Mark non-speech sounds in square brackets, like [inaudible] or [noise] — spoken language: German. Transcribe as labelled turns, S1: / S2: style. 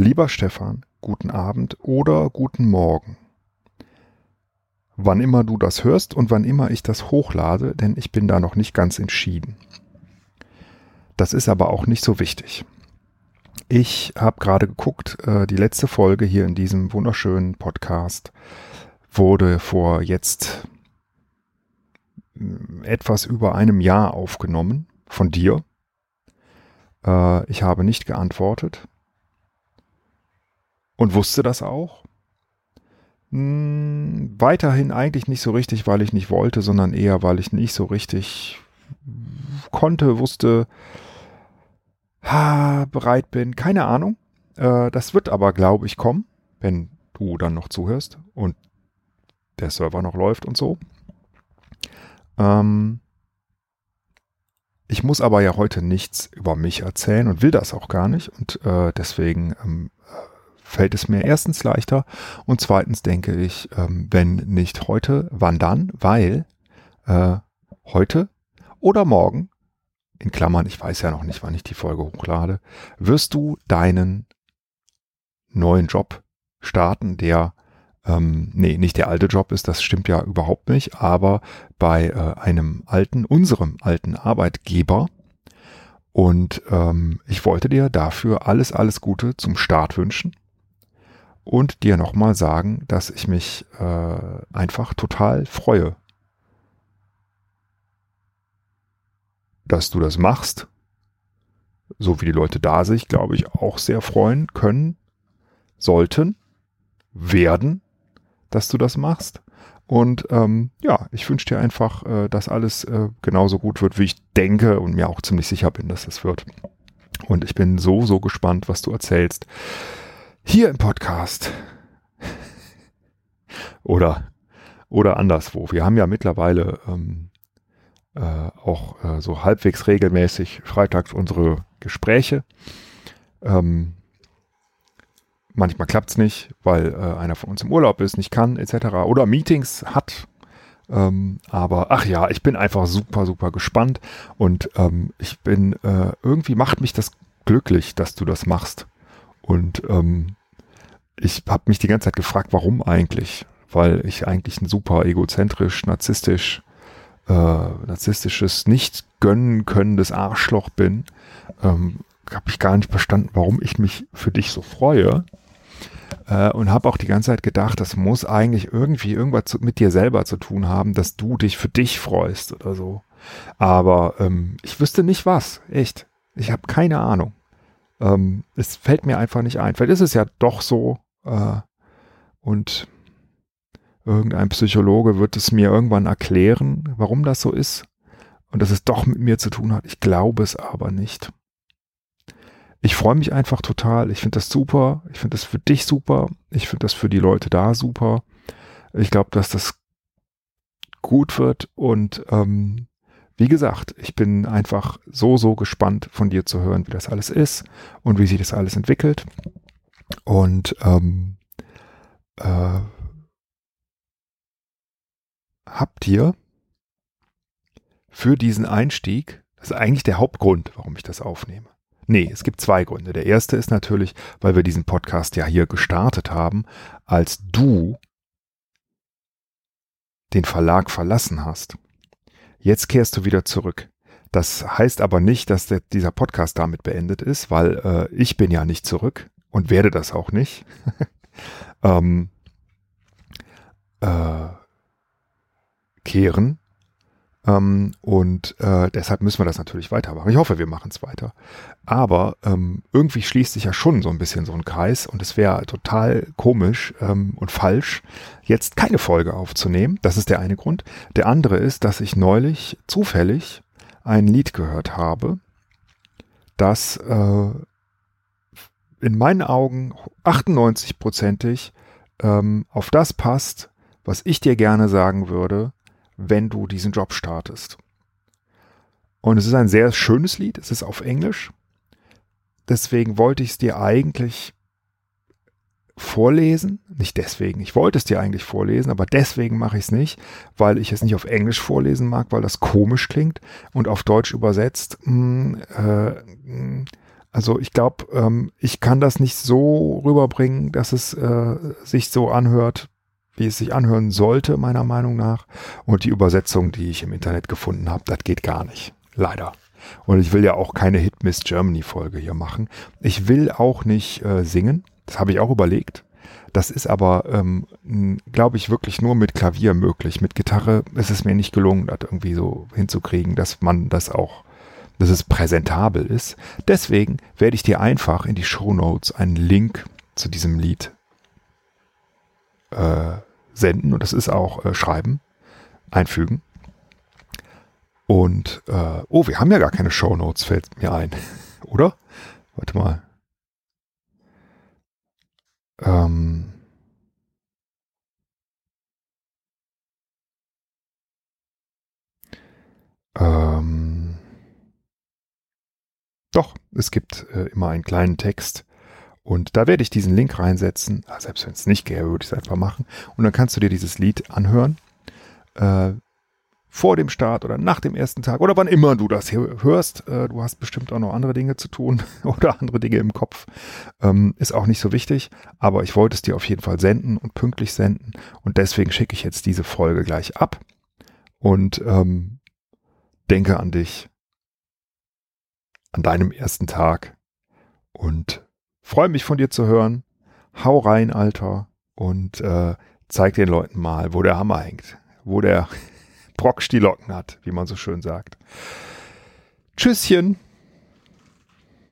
S1: Lieber Stefan, guten Abend oder guten Morgen. Wann immer du das hörst und wann immer ich das hochlade, denn ich bin da noch nicht ganz entschieden. Das ist aber auch nicht so wichtig. Ich habe gerade geguckt, äh, die letzte Folge hier in diesem wunderschönen Podcast wurde vor jetzt mm, etwas über einem Jahr aufgenommen von dir. Äh, ich habe nicht geantwortet und wusste das auch. Hm, weiterhin eigentlich nicht so richtig, weil ich nicht wollte, sondern eher, weil ich nicht so richtig konnte, wusste, ha, bereit bin. Keine Ahnung. Äh, das wird aber, glaube ich, kommen, wenn du dann noch zuhörst und der Server noch läuft und so. Ähm, ich muss aber ja heute nichts über mich erzählen und will das auch gar nicht. Und äh, deswegen ähm, fällt es mir erstens leichter und zweitens denke ich, ähm, wenn nicht heute, wann dann? Weil äh, heute oder morgen, in Klammern, ich weiß ja noch nicht, wann ich die Folge hochlade, wirst du deinen neuen Job starten, der ähm, nee, nicht der alte Job ist, das stimmt ja überhaupt nicht, aber bei äh, einem alten, unserem alten Arbeitgeber. Und ähm, ich wollte dir dafür alles, alles Gute zum Start wünschen und dir nochmal sagen, dass ich mich äh, einfach total freue, dass du das machst, so wie die Leute da sich, glaube ich, auch sehr freuen können, sollten, werden, dass du das machst. Und ähm, ja, ich wünsche dir einfach, äh, dass alles äh, genauso gut wird, wie ich denke und mir auch ziemlich sicher bin, dass es wird. Und ich bin so, so gespannt, was du erzählst hier im Podcast [laughs] oder, oder anderswo. Wir haben ja mittlerweile ähm, äh, auch äh, so halbwegs regelmäßig freitags unsere Gespräche. Ähm, manchmal klappt es nicht, weil äh, einer von uns im Urlaub ist, nicht kann, etc. Oder Meetings hat. Ähm, aber ach ja, ich bin einfach super, super gespannt und ähm, ich bin, äh, irgendwie macht mich das glücklich, dass du das machst. Und ähm, ich habe mich die ganze Zeit gefragt, warum eigentlich? Weil ich eigentlich ein super egozentrisch, narzisstisch, äh, narzisstisches, nicht gönnen könnendes Arschloch bin. Ähm, habe ich gar nicht verstanden, warum ich mich für dich so freue. Äh, und habe auch die ganze Zeit gedacht, das muss eigentlich irgendwie irgendwas zu, mit dir selber zu tun haben, dass du dich für dich freust oder so. Aber ähm, ich wüsste nicht was, echt. Ich habe keine Ahnung. Ähm, es fällt mir einfach nicht ein. Vielleicht ist es ja doch so, und irgendein Psychologe wird es mir irgendwann erklären, warum das so ist und dass es doch mit mir zu tun hat. Ich glaube es aber nicht. Ich freue mich einfach total. Ich finde das super. Ich finde das für dich super. Ich finde das für die Leute da super. Ich glaube, dass das gut wird und ähm, wie gesagt, ich bin einfach so, so gespannt von dir zu hören, wie das alles ist und wie sich das alles entwickelt. Und ähm, äh, habt ihr für diesen Einstieg, das ist eigentlich der Hauptgrund, warum ich das aufnehme. Nee, es gibt zwei Gründe. Der erste ist natürlich, weil wir diesen Podcast ja hier gestartet haben, als du den Verlag verlassen hast. Jetzt kehrst du wieder zurück. Das heißt aber nicht, dass der, dieser Podcast damit beendet ist, weil äh, ich bin ja nicht zurück und werde das auch nicht. [laughs] ähm, äh, kehren. Ähm, und äh, deshalb müssen wir das natürlich weitermachen. Ich hoffe, wir machen es weiter. Aber ähm, irgendwie schließt sich ja schon so ein bisschen so ein Kreis und es wäre total komisch ähm, und falsch, jetzt keine Folge aufzunehmen. Das ist der eine Grund. Der andere ist, dass ich neulich zufällig ein Lied gehört habe, das äh, in meinen Augen 98-prozentig ähm, auf das passt, was ich dir gerne sagen würde, wenn du diesen Job startest. Und es ist ein sehr schönes Lied, es ist auf Englisch. Deswegen wollte ich es dir eigentlich vorlesen. Nicht deswegen, ich wollte es dir eigentlich vorlesen, aber deswegen mache ich es nicht, weil ich es nicht auf Englisch vorlesen mag, weil das komisch klingt und auf Deutsch übersetzt. Mh, hm, äh, hm, Also ich glaube, ähm, ich kann das nicht so rüberbringen, dass es äh, sich so anhört, wie es sich anhören sollte, meiner Meinung nach. Und die Übersetzung, die ich im Internet gefunden habe, das geht gar nicht. Leider. Und ich will ja auch keine Hit Miss Germany Folge hier machen. Ich will auch nicht äh, singen. Das habe ich auch überlegt. Das ist aber, ähm, glaube ich, wirklich nur mit Klavier möglich. Mit Gitarre ist es mir nicht gelungen, das irgendwie so hinzukriegen, dass man das auch, dass es präsentabel ist. Deswegen werde ich dir einfach in die Show Notes einen Link zu diesem Lied äh, senden und das ist auch äh, schreiben, einfügen. Und, äh, oh, wir haben ja gar keine Show Notes, fällt mir ein. [laughs] Oder? Warte mal. Ähm. Ähm. Doch, es gibt äh, immer einen kleinen Text und da werde ich diesen Link reinsetzen. Ah, selbst wenn es nicht gäbe, würde ich es einfach machen. Und dann kannst du dir dieses Lied anhören. Äh, vor dem Start oder nach dem ersten Tag oder wann immer du das hörst. Äh, du hast bestimmt auch noch andere Dinge zu tun [laughs] oder andere Dinge im Kopf. Ähm, ist auch nicht so wichtig, aber ich wollte es dir auf jeden Fall senden und pünktlich senden. Und deswegen schicke ich jetzt diese Folge gleich ab und ähm, denke an dich, an deinem ersten Tag und Freue mich von dir zu hören. Hau rein, Alter, und äh, zeig den Leuten mal, wo der Hammer hängt, wo der [laughs] Brockstilocken hat, wie man so schön sagt. Tschüsschen.